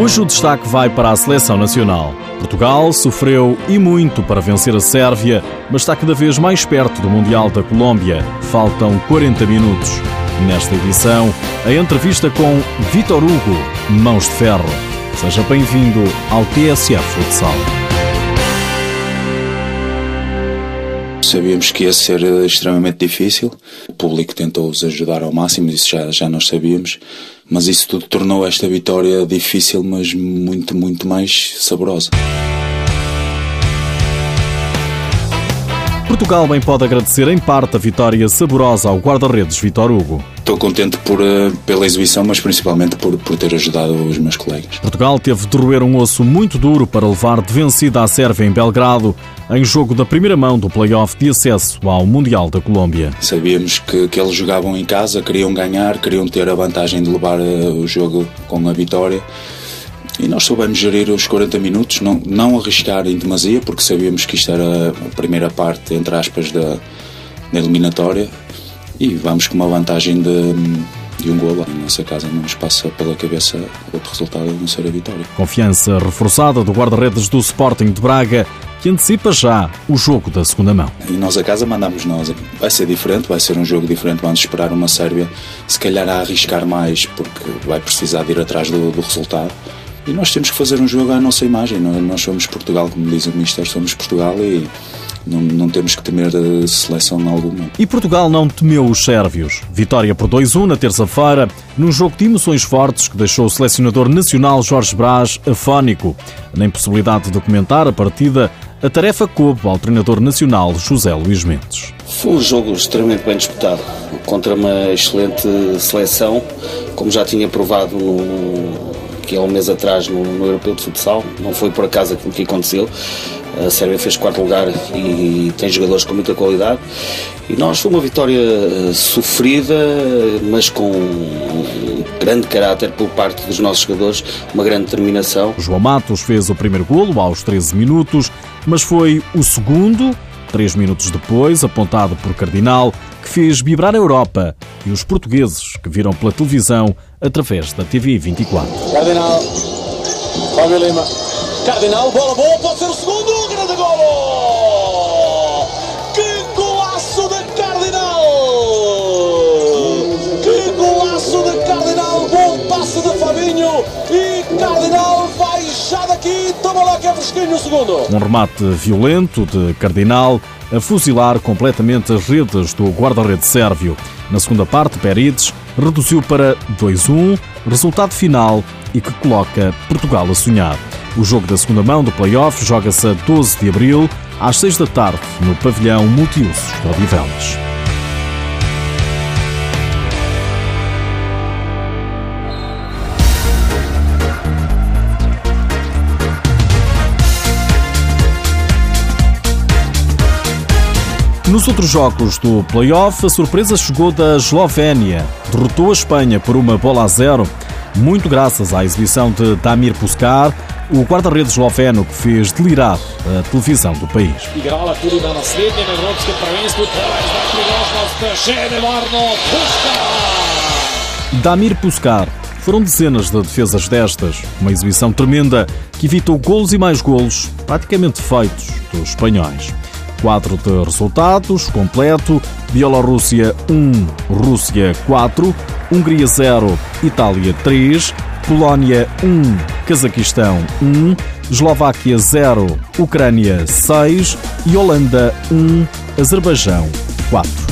Hoje o destaque vai para a seleção nacional. Portugal sofreu e muito para vencer a Sérvia, mas está cada vez mais perto do Mundial da Colômbia. Faltam 40 minutos. Nesta edição, a entrevista com Vitor Hugo, Mãos de Ferro. Seja bem-vindo ao TSF Futsal. Sabíamos que ia ser extremamente difícil. O público tentou-os ajudar ao máximo, isso já, já nós sabíamos. Mas isso tudo tornou esta vitória difícil, mas muito, muito mais saborosa. Portugal bem pode agradecer em parte a vitória saborosa ao guarda-redes Vitor Hugo. Estou contente por, eh, pela exibição, mas principalmente por, por ter ajudado os meus colegas. Portugal teve de roer um osso muito duro para levar de vencida a Sérvia em Belgrado, em jogo da primeira mão do play-off de acesso ao Mundial da Colômbia. Sabíamos que, que eles jogavam em casa, queriam ganhar, queriam ter a vantagem de levar eh, o jogo com a vitória. E nós soubemos gerir os 40 minutos, não, não arriscar em demasia, porque sabíamos que isto era a primeira parte, entre aspas, da, da eliminatória. E vamos com uma vantagem de, de um golo. Em nossa casa não nos passa pela cabeça outro resultado a não ser a vitória. Confiança reforçada do guarda-redes do Sporting de Braga, que antecipa já o jogo da segunda mão. E nós a casa mandamos nós. Vai ser diferente, vai ser um jogo diferente. Vamos esperar uma Sérvia, se calhar a arriscar mais, porque vai precisar de ir atrás do, do resultado. E nós temos que fazer um jogo à nossa imagem. Nós somos Portugal, como diz o Ministério, somos Portugal e não, não, temos que temer seleção alguma. E Portugal não temeu os sérvios. Vitória por 2-1 na terça-feira, num jogo de emoções fortes que deixou o selecionador nacional Jorge Brás afónico. Na impossibilidade de documentar a partida, a tarefa coube ao treinador nacional José Luís Mendes. Foi um jogo extremamente bem disputado, contra uma excelente seleção, como já tinha provado no que há um mês atrás no, no Europeu de Futsal. Não foi por acaso aquilo que aconteceu. A Sérvia fez quarto lugar e tem jogadores com muita qualidade. E nós foi uma vitória eh, sofrida, mas com um grande caráter por parte dos nossos jogadores, uma grande determinação. João Matos fez o primeiro golo aos 13 minutos, mas foi o segundo, três minutos depois, apontado por Cardinal, que fez vibrar a Europa e os portugueses que viram pela televisão através da TV 24. Cardinal, Fábio Lima. Cardinal, bola boa, pode ser o segundo, grande golo! Que golaço de Cardinal! Que golaço de Cardinal, bom passe de Fabinho e Cardinal vai já daqui, toma lá que é fresquinho no segundo. Um remate violento de Cardinal a fuzilar completamente as redes do guarda-rede sérvio. Na segunda parte, Perides reduziu para 2-1, resultado final e que coloca Portugal a sonhar. O jogo da segunda mão do play-off joga-se a 12 de abril, às 6 da tarde, no pavilhão multiusos de Odivelas. Nos outros jogos do play-off, a surpresa chegou da Eslovénia. Derrotou a Espanha por uma bola a zero, muito graças à exibição de Damir Puskar, o guarda-redes esloveno que fez delirar a televisão do país. Damir Puskar. Foram dezenas de defesas destas, uma exibição tremenda que evitou golos e mais golos, praticamente feitos, dos espanhóis. Quadro de resultados completo: Bielorrússia 1, Rússia 4, Hungria 0, Itália 3, Polónia 1, Cazaquistão 1, Eslováquia 0, Ucrânia 6 e Holanda 1, Azerbaijão 4.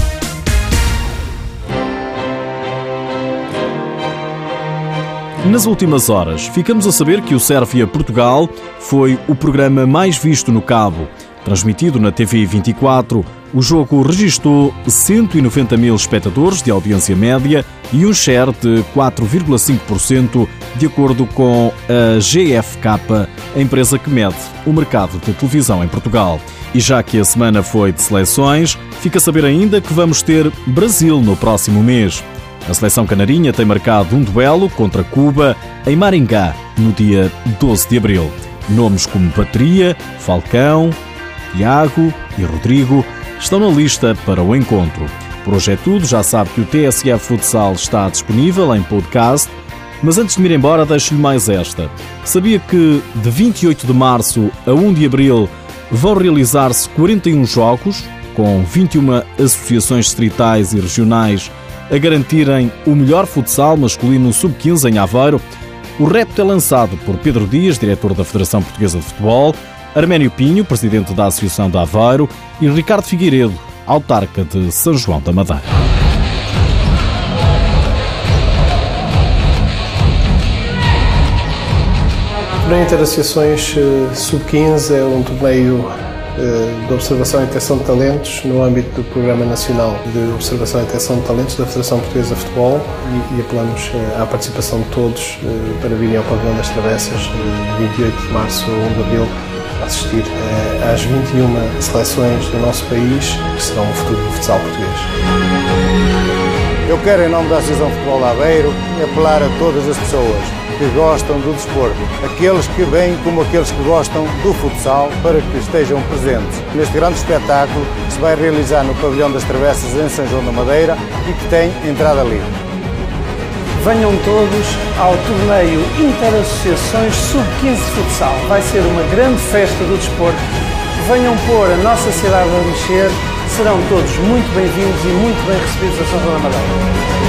Nas últimas horas, ficamos a saber que o Sérvia-Portugal foi o programa mais visto no Cabo. Transmitido na TV 24, o jogo registrou 190 mil espectadores de audiência média e um share de 4,5%, de acordo com a GFK, a empresa que mede o mercado de televisão em Portugal. E já que a semana foi de seleções, fica a saber ainda que vamos ter Brasil no próximo mês. A seleção canarinha tem marcado um duelo contra Cuba em Maringá no dia 12 de abril. Nomes como Patria, Falcão, Tiago e Rodrigo estão na lista para o encontro. Por hoje é tudo, já sabe que o TSF Futsal está disponível em podcast Mas antes de me ir embora, deixo-lhe mais esta. Sabia que de 28 de março a 1 de abril vão realizar-se 41 jogos, com 21 associações distritais e regionais a garantirem o melhor futsal masculino sub-15 em Aveiro. O repto é lançado por Pedro Dias, diretor da Federação Portuguesa de Futebol, Arménio Pinho, presidente da Associação de Aveiro, e Ricardo Figueiredo, autarca de São João da Madeira. O torneio Interassociações eh, Sub-15 é um torneio eh, de observação e detecção de talentos no âmbito do Programa Nacional de Observação e Detecção de Talentos da Federação Portuguesa de Futebol e, apelamos eh, à participação de todos para virem ao Pavilhão das Travessas de 28 de março a 1 de abril assistir às 21 seleções do nosso país que serão o futuro do futsal português. Eu quero, em nome da Associação Futebol Aveiro, apelar a todas as pessoas que gostam do desporto, aqueles que vêm como aqueles que gostam do futsal, para que estejam presentes neste grande espetáculo que se vai realizar no Pavilhão das Travessas em São João da Madeira e que tem entrada livre. Venham todos ao torneio Interassociações Sub-15 Futsal. Vai ser uma grande festa do desporto. Venham pôr a nossa cidade a mexer. Serão todos muito bem-vindos e muito bem recebidos a São João da Madeira.